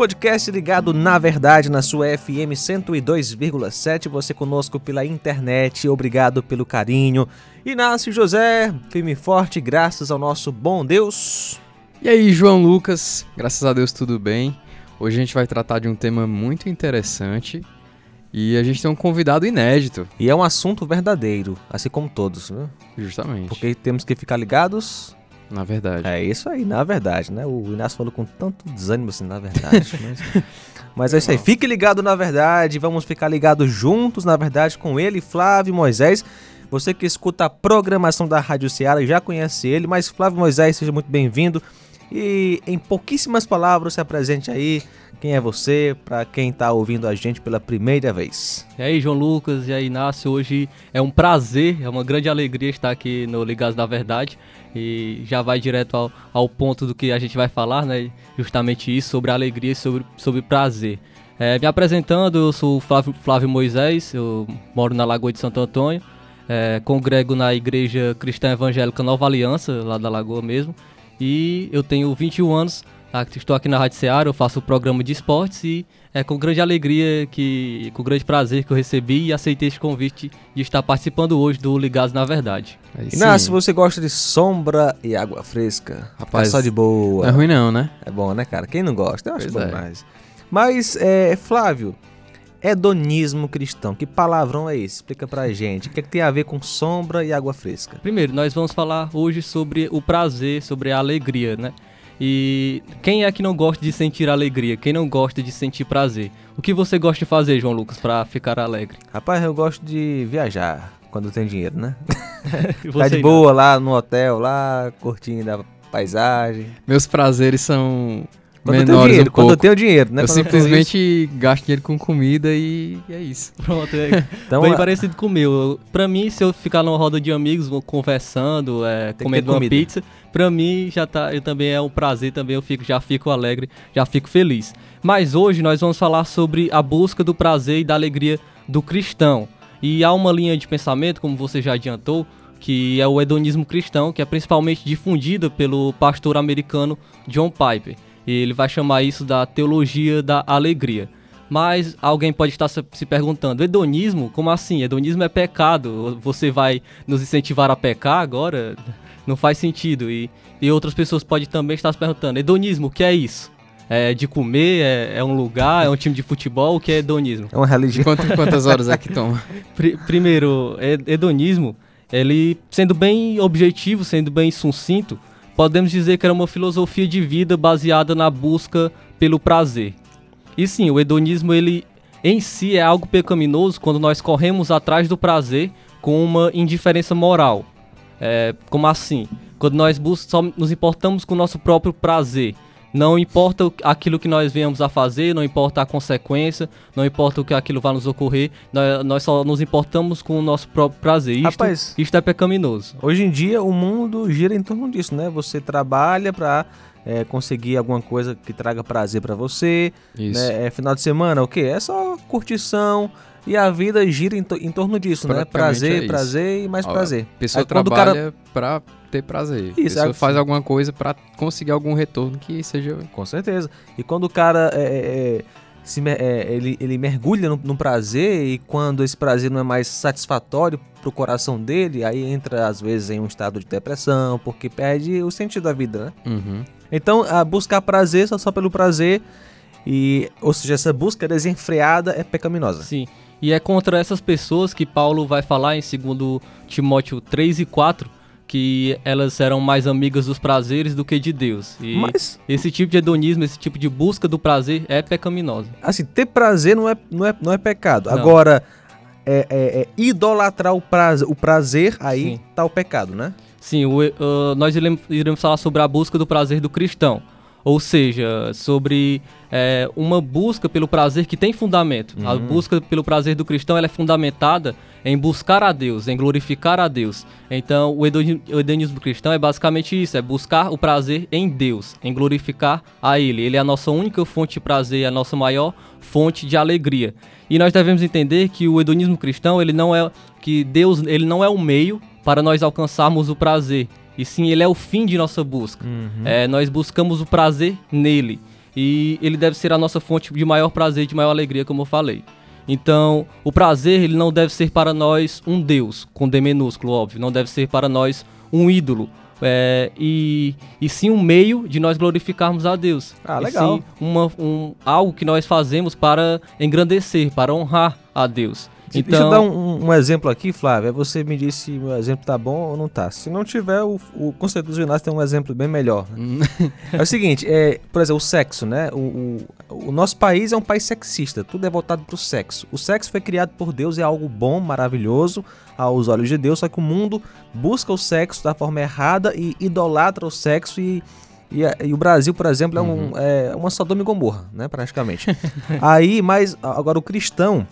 podcast ligado na verdade na sua FM 102,7. Você conosco pela internet. Obrigado pelo carinho. Inácio José, firme e forte, graças ao nosso bom Deus. E aí, João Lucas, graças a Deus tudo bem. Hoje a gente vai tratar de um tema muito interessante e a gente tem um convidado inédito. E é um assunto verdadeiro, assim como todos, né? Justamente. Porque temos que ficar ligados na verdade. É isso aí, na verdade, né? O Inácio falou com tanto desânimo assim, na verdade. mas, mas é isso aí. Fique ligado na verdade. Vamos ficar ligados juntos, na verdade, com ele, Flávio Moisés. Você que escuta a programação da Rádio Ceará já conhece ele, mas Flávio Moisés, seja muito bem-vindo. E em pouquíssimas palavras, se apresente aí. Quem é você, para quem está ouvindo a gente pela primeira vez? E aí, João Lucas, e aí, Inácio, hoje é um prazer, é uma grande alegria estar aqui no Ligados da Verdade e já vai direto ao, ao ponto do que a gente vai falar, né? Justamente isso, sobre alegria e sobre, sobre prazer. É, me apresentando, eu sou Flávio, Flávio Moisés, eu moro na Lagoa de Santo Antônio, é, congrego na Igreja Cristã Evangélica Nova Aliança, lá da Lagoa mesmo, e eu tenho 21 anos? Estou aqui na Rádio Seara, eu faço o programa de esportes e é com grande alegria, que, com grande prazer que eu recebi e aceitei este convite de estar participando hoje do Ligados na Verdade. Inácio, você gosta de sombra e água fresca? Rapaz, só de boa. Não é ruim não, né? É bom, né, cara? Quem não gosta? Eu acho pois bom é. demais. Mas, é, Flávio, hedonismo cristão. Que palavrão é esse? Explica pra gente. O que, é que tem a ver com sombra e água fresca? Primeiro, nós vamos falar hoje sobre o prazer, sobre a alegria, né? E quem é que não gosta de sentir alegria? Quem não gosta de sentir prazer? O que você gosta de fazer, João Lucas, para ficar alegre? Rapaz, eu gosto de viajar quando tem dinheiro, né? tá de boa lá no hotel, lá, curtindo a paisagem. Meus prazeres são quando menores eu tenho dinheiro, um quando eu tenho dinheiro, né? Eu simplesmente gasto dinheiro com comida e é isso. Pronto, é então, bem a... parecido com o meu. Pra mim, se eu ficar numa roda de amigos, conversando, é, comendo uma pizza, pra mim já tá, eu também é um prazer, também eu fico, já fico alegre, já fico feliz. Mas hoje nós vamos falar sobre a busca do prazer e da alegria do cristão. E há uma linha de pensamento, como você já adiantou, que é o hedonismo cristão, que é principalmente difundida pelo pastor americano John Piper. E ele vai chamar isso da teologia da alegria. Mas alguém pode estar se perguntando: hedonismo? Como assim? Hedonismo é pecado. Você vai nos incentivar a pecar agora? Não faz sentido. E, e outras pessoas podem também estar se perguntando: hedonismo, o que é isso? É de comer? É, é um lugar? É um time de futebol? O que é hedonismo? É uma religião. Quanto, quantas horas é que toma? primeiro, hedonismo, ele sendo bem objetivo, sendo bem sucinto, podemos dizer que era uma filosofia de vida baseada na busca pelo prazer. E sim, o hedonismo ele em si é algo pecaminoso quando nós corremos atrás do prazer com uma indiferença moral. É, como assim? Quando nós só nos importamos com o nosso próprio prazer não importa aquilo que nós venhamos a fazer, não importa a consequência, não importa o que aquilo vai nos ocorrer, nós, só nos importamos com o nosso próprio prazer. Isto, Rapaz, isto é pecaminoso. Hoje em dia o mundo gira em torno disso, né? Você trabalha para é, conseguir alguma coisa que traga prazer para você. Isso. Né? É final de semana, o quê? É só curtição. E a vida gira em, em torno disso, né? Prazer, é prazer e mais Ó, prazer. A pessoa Aí, trabalha cara... pra ter prazer. Isso, a pessoa é, faz alguma coisa para conseguir algum retorno que seja. Com certeza. E quando o cara é, é, é se, é, ele, ele mergulha no, no, prazer e quando esse prazer não é mais satisfatório pro coração dele, aí entra às vezes em um estado de depressão, porque perde o sentido da vida, né? Uhum. Então, a buscar prazer só, só pelo prazer, e, ou seja, essa busca desenfreada é pecaminosa. Sim. E é contra essas pessoas que Paulo vai falar em 2 Timóteo 3 e 4, que elas eram mais amigas dos prazeres do que de Deus. E Mas... esse tipo de hedonismo, esse tipo de busca do prazer é pecaminosa. Assim, ter prazer não é, não é, não é pecado. Não. Agora, é, é, é, idolatrar o prazer, o prazer aí Sim. tá o pecado, né? Sim, o, uh, nós iremos, iremos falar sobre a busca do prazer do cristão. Ou seja, sobre é, uma busca pelo prazer que tem fundamento. Uhum. A busca pelo prazer do cristão ela é fundamentada em buscar a Deus, em glorificar a Deus. Então, o hedonismo cristão é basicamente isso: é buscar o prazer em Deus, em glorificar a Ele. Ele é a nossa única fonte de prazer, a nossa maior fonte de alegria. E nós devemos entender que o hedonismo cristão ele não é que Deus ele não é o meio para nós alcançarmos o prazer, e sim ele é o fim de nossa busca. Uhum. É, nós buscamos o prazer nele. e ele deve ser a nossa fonte de maior prazer, de maior alegria, como eu falei. Então, o prazer ele não deve ser para nós um Deus, com D minúsculo, óbvio, não deve ser para nós um ídolo, é, e, e sim um meio de nós glorificarmos a Deus. Ah, legal. E sim uma, um, algo que nós fazemos para engrandecer, para honrar a Deus. Então... Deixa eu então- dar um, um, exemplo aqui, Flávio. Você me disse se o exemplo tá bom ou não tá. Se não tiver, o, o Conselho dos Ginásio tem um exemplo bem melhor. Né? é o seguinte, é, por exemplo, o sexo, né? O, o, o, nosso país é um país sexista, tudo é voltado pro sexo. O sexo foi criado por Deus, é algo bom, maravilhoso aos olhos de Deus, só que o mundo busca o sexo da forma errada e idolatra o sexo e e, e, o Brasil, por exemplo, é, um, uhum. é uma Sodoma e Gomorra, né, praticamente. Aí, mas agora o cristão,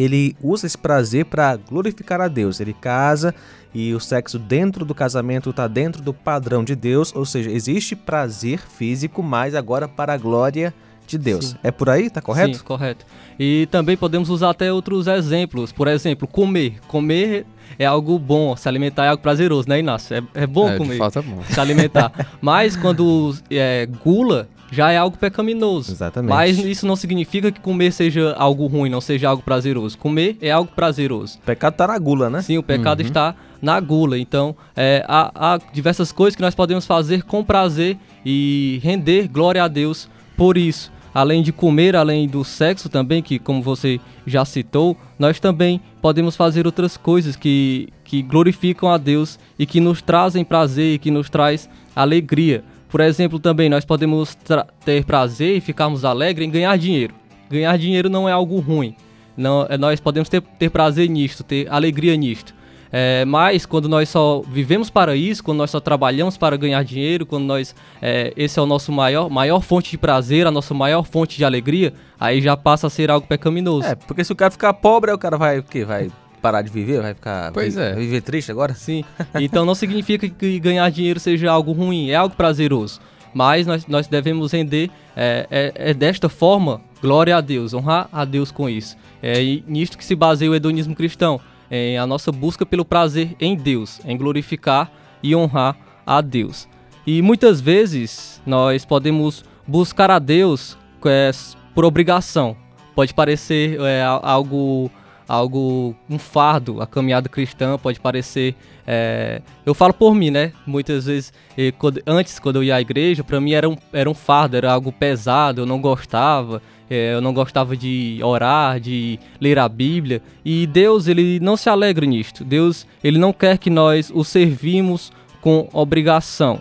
ele usa esse prazer para glorificar a Deus. Ele casa e o sexo dentro do casamento está dentro do padrão de Deus, ou seja, existe prazer físico, mas agora para a glória de Deus. Sim. É por aí, tá correto? Sim, correto. E também podemos usar até outros exemplos. Por exemplo, comer. Comer é algo bom, se alimentar é algo prazeroso, né, Inácio? É, é bom é, comer. De fato é bom. Se alimentar. Mas quando é, gula já é algo pecaminoso. Exatamente. Mas isso não significa que comer seja algo ruim, não seja algo prazeroso. Comer é algo prazeroso. O pecado está na gula, né? Sim, o pecado uhum. está na gula. Então, é, há, há diversas coisas que nós podemos fazer com prazer e render glória a Deus por isso além de comer, além do sexo também, que como você já citou, nós também podemos fazer outras coisas que, que glorificam a Deus e que nos trazem prazer e que nos traz alegria. Por exemplo, também nós podemos ter prazer e ficarmos alegres em ganhar dinheiro. Ganhar dinheiro não é algo ruim. Não, é, nós podemos ter, ter prazer nisto, ter alegria nisto. É, mas quando nós só vivemos para isso, quando nós só trabalhamos para ganhar dinheiro, quando nós é, esse é o nosso maior, maior fonte de prazer, a nossa maior fonte de alegria, aí já passa a ser algo pecaminoso. É, porque se o cara ficar pobre, o cara vai o quê? Vai parar de viver? Vai ficar. Pois vai, é. Vai viver triste agora? Sim. Então não significa que ganhar dinheiro seja algo ruim, é algo prazeroso. Mas nós, nós devemos render é, é, é desta forma glória a Deus, honrar a Deus com isso. É nisto que se baseia o hedonismo cristão, em a nossa busca pelo prazer em Deus, em glorificar e honrar a Deus. E muitas vezes nós podemos buscar a Deus é, por obrigação. Pode parecer é, algo algo, um fardo. A caminhada cristã pode parecer. É, eu falo por mim, né? Muitas vezes, quando, antes, quando eu ia à igreja, para mim era um, era um fardo, era algo pesado, eu não gostava. É, eu não gostava de orar, de ler a Bíblia. E Deus, ele não se alegra nisto. Deus, ele não quer que nós o servimos com obrigação.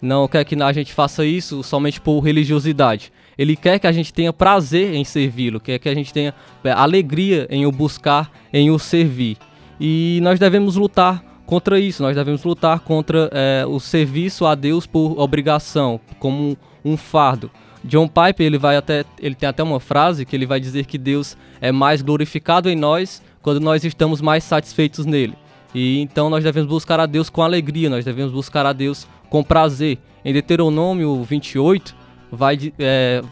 Não quer que a gente faça isso somente por religiosidade. Ele quer que a gente tenha prazer em servi-lo, quer que a gente tenha é, alegria em o buscar, em o servir. E nós devemos lutar contra isso, nós devemos lutar contra é, o serviço a Deus por obrigação, como um, fardo. John Piper ele vai até ele tem até uma frase que ele vai dizer que Deus é mais glorificado em nós quando nós estamos mais satisfeitos nele. E então nós devemos buscar a Deus com alegria, nós devemos buscar a Deus com prazer. Em Deuteronômio 28, vai, é,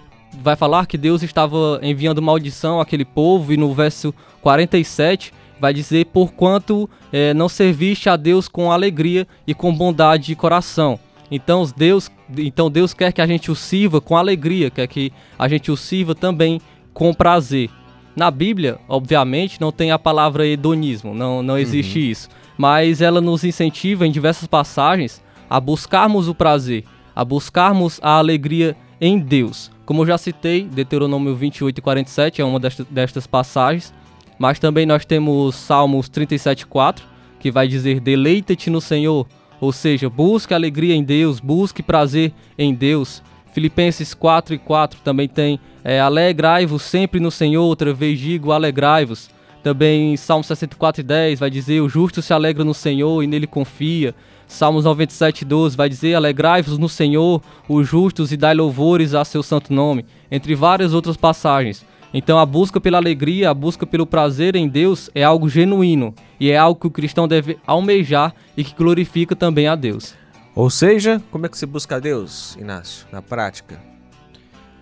vai falar que Deus estava enviando maldição àquele povo, e no verso 47 vai dizer: Porquanto é, não serviste a Deus com alegria e com bondade de coração. Então Deus, então Deus quer que a gente o sirva com alegria, quer que a gente o sirva também com prazer. Na Bíblia, obviamente, não tem a palavra hedonismo, não, não existe uhum. isso. Mas ela nos incentiva em diversas passagens a buscarmos o prazer, a buscarmos a alegria em Deus. Como eu já citei, Deuteronômio 28 e 47 é uma destas, passagens, mas também nós temos Salmos 37 4, que vai dizer: Deleita-te no Senhor, ou seja, busque alegria em Deus, busque prazer em Deus. Filipenses 4 e 4 também tem é, Alegrai-vos sempre no Senhor, outra vez digo alegrai-vos. Também Salmo 64 e 10 vai dizer: O justo se alegra no Senhor e nele confia. Salmos 97, 12 vai dizer: Alegrai-vos no Senhor, os justos, e dai louvores a seu santo nome, entre várias outras passagens. Então, a busca pela alegria, a busca pelo prazer em Deus é algo genuíno e é algo que o cristão deve almejar e que glorifica também a Deus. Ou seja, como é que se busca a Deus, Inácio, na prática?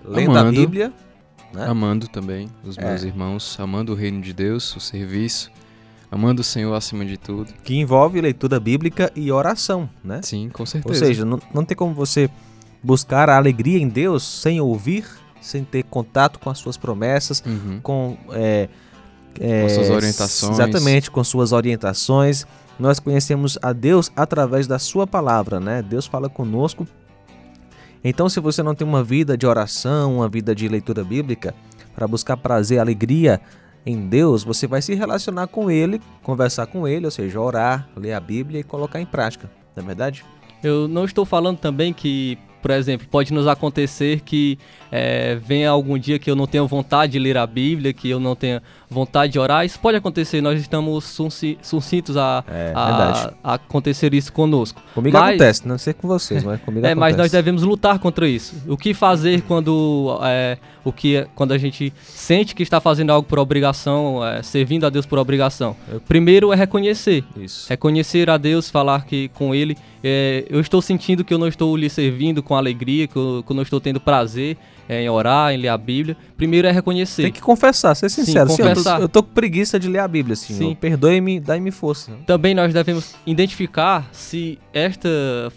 Lendo amando, a Bíblia. Né? Amando também os meus é. irmãos, amando o reino de Deus, o serviço, Amando o Senhor acima de tudo. Que envolve leitura bíblica e oração, né? Sim, com certeza. Ou seja, não, não tem como você buscar a alegria em Deus sem ouvir, sem ter contato com as suas promessas, uhum. com, é, é, com suas orientações. Exatamente, com suas orientações. Nós conhecemos a Deus através da sua palavra, né? Deus fala conosco. Então, se você não tem uma vida de oração, uma vida de leitura bíblica, para buscar prazer, alegria em Deus, você vai se relacionar com Ele, conversar com Ele, ou seja, orar, ler a Bíblia e colocar em prática. Não é verdade? Eu não estou falando também que por exemplo, pode nos acontecer que é, venha algum dia que eu não tenha vontade de ler a Bíblia, que eu não tenha vontade de orar. Isso pode acontecer, nós estamos sucintos a, é, a, a, acontecer isso conosco. Comigo mas, acontece, não sei com vocês, mas comigo é, acontece. Mas nós devemos lutar contra isso. O que fazer quando, é, o que, quando a gente sente que está fazendo algo por obrigação, é, servindo a Deus por obrigação? Primeiro é reconhecer. Isso. Reconhecer a Deus, falar que com Ele é, eu estou sentindo que eu não estou lhe servindo com alegria, que eu, que eu não estou tendo prazer é, em orar, em ler a Bíblia. Primeiro é reconhecer. Tem que confessar, ser sincero. Sim, confessar. Eu, tô, com preguiça de ler a Bíblia, assim. Perdoe-me, dai-me força. Também nós devemos identificar se esta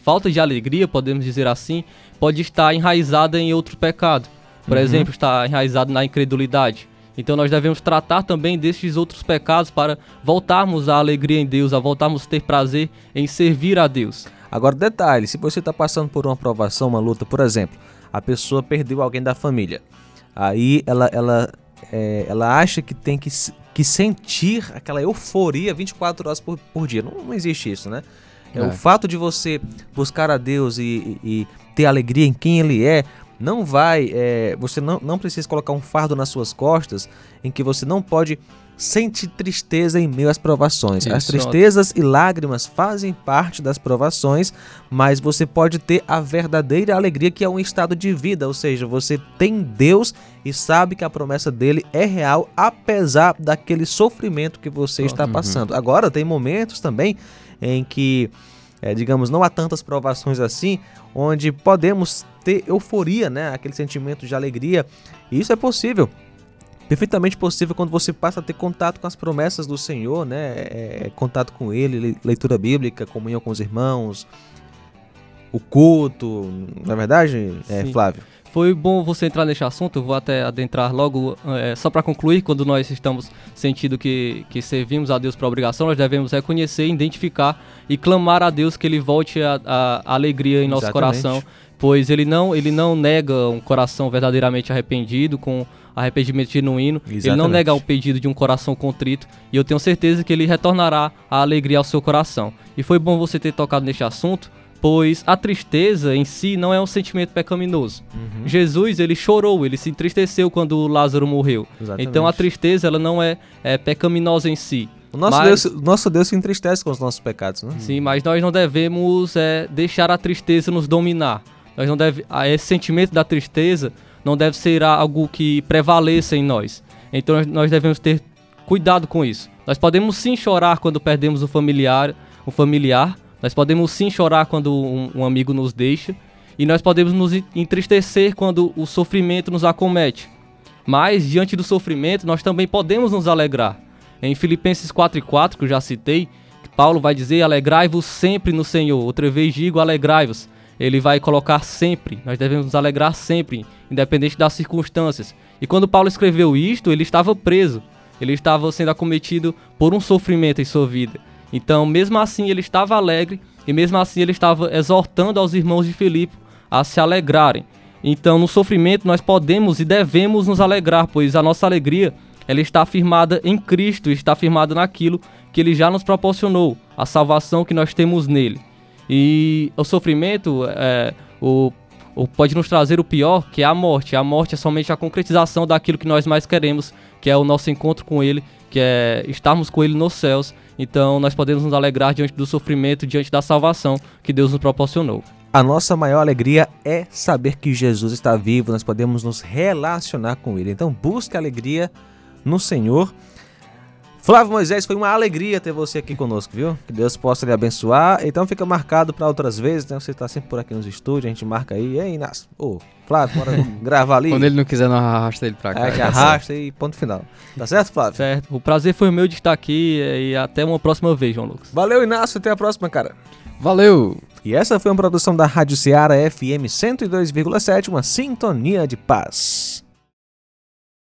falta de alegria, podemos dizer assim, pode estar enraizada em outro pecado. Por uhum. exemplo, está enraizado na incredulidade. Então nós devemos tratar também destes outros pecados para voltarmos à alegria em Deus, a voltarmos a ter prazer em servir a Deus. Agora, detalhe: se você está passando por uma provação, uma luta, por exemplo, a pessoa perdeu alguém da família, aí ela, ela, é, ela acha que tem que, que sentir aquela euforia 24 horas por, por dia. Não, não existe isso, né? É. O fato de você buscar a Deus e, e, e ter alegria em quem Ele é, não vai, é, você não, não precisa colocar um fardo nas suas costas em que você não pode sentir tristeza em meio às provações. Isso. As tristezas e lágrimas fazem parte das provações, mas você pode ter a verdadeira alegria que é um estado de vida, ou seja, você tem Deus e sabe que a promessa dele é real apesar daquele sofrimento que você está uhum. passando. Agora tem momentos também em que é, digamos, não há tantas provações assim, onde podemos ter euforia, né? Aquele sentimento de alegria. E isso é possível. Perfeitamente possível quando você passa a ter contato com as promessas do Senhor, né? É, é contato com Ele, leitura bíblica, comunhão com os irmãos, o culto, na é verdade, é, Flávio? Foi bom você entrar nesse assunto, eu vou até adentrar logo, é, só para concluir, quando nós estamos sentindo que, que servimos a Deus por obrigação, nós devemos reconhecer, identificar e clamar a Deus que Ele volte a, a, a alegria em nosso Exatamente. coração, pois ele não, ele não nega um coração verdadeiramente arrependido, com arrependimento genuíno, Exatamente. ele não nega o pedido de um coração contrito, e eu tenho certeza que ele retornará a alegria ao seu coração. E foi bom você ter tocado neste assunto, pois a tristeza em si não é um sentimento pecaminoso. Uhum. Jesus, ele chorou, ele se entristeceu quando Lázaro morreu. Exatamente. Então a tristeza, ela não é, é pecaminosa em si. O nosso, mas, Deus, nosso Deus se entristece com os nossos pecados, né? Sim, mas nós não devemos é, deixar a tristeza nos dominar. Nós não deve, esse sentimento da tristeza não deve ser algo que prevaleça em nós. Então nós devemos ter cuidado com isso. Nós podemos sim chorar quando perdemos um familiar, um familiar, nós podemos sim chorar quando um, um amigo nos deixa e nós podemos nos entristecer quando o sofrimento nos acomete. Mas diante do sofrimento, nós também podemos nos alegrar. Em Filipenses 4:4, que eu já citei, Paulo vai dizer: "Alegrai-vos sempre no Senhor". Outra vez digo: "Alegrai-vos". Ele vai colocar sempre. Nós devemos nos alegrar sempre, independente das circunstâncias. E quando Paulo escreveu isto, ele estava preso. Ele estava sendo acometido por um sofrimento em sua vida. Então, mesmo assim, ele estava alegre e mesmo assim ele estava exortando aos irmãos de Filipe a se alegrarem. Então, no sofrimento nós podemos e devemos nos alegrar, pois a nossa alegria ela está firmada em Cristo, está firmada naquilo que ele já nos proporcionou, a salvação que nós temos nele. E o sofrimento é, o, pode nos trazer o pior, que é a morte. A morte é somente a concretização daquilo que nós mais queremos, que é o nosso encontro com ele, que é estarmos com ele nos céus então nós podemos nos alegrar diante do sofrimento, diante da salvação que Deus nos proporcionou. A nossa maior alegria é saber que Jesus está vivo, nós podemos nos relacionar com Ele. Então busque alegria no Senhor Flávio Moisés, foi uma alegria ter você aqui conosco, viu? Que Deus possa lhe abençoar. Então fica marcado para outras vezes, né? Você está sempre por aqui nos estúdios, a gente marca aí. Ei, Inácio, ô, Flávio, bora gravar ali. Quando ele não quiser, não arrasta ele para cá. É, que arrasta e ponto final. Tá certo, Flávio? Certo. O prazer foi meu de estar aqui e até uma próxima vez, João Lucas. Valeu, Inácio. Até a próxima, cara. Valeu! E essa foi uma produção da Rádio Ceará FM 102,7, uma sintonia de paz.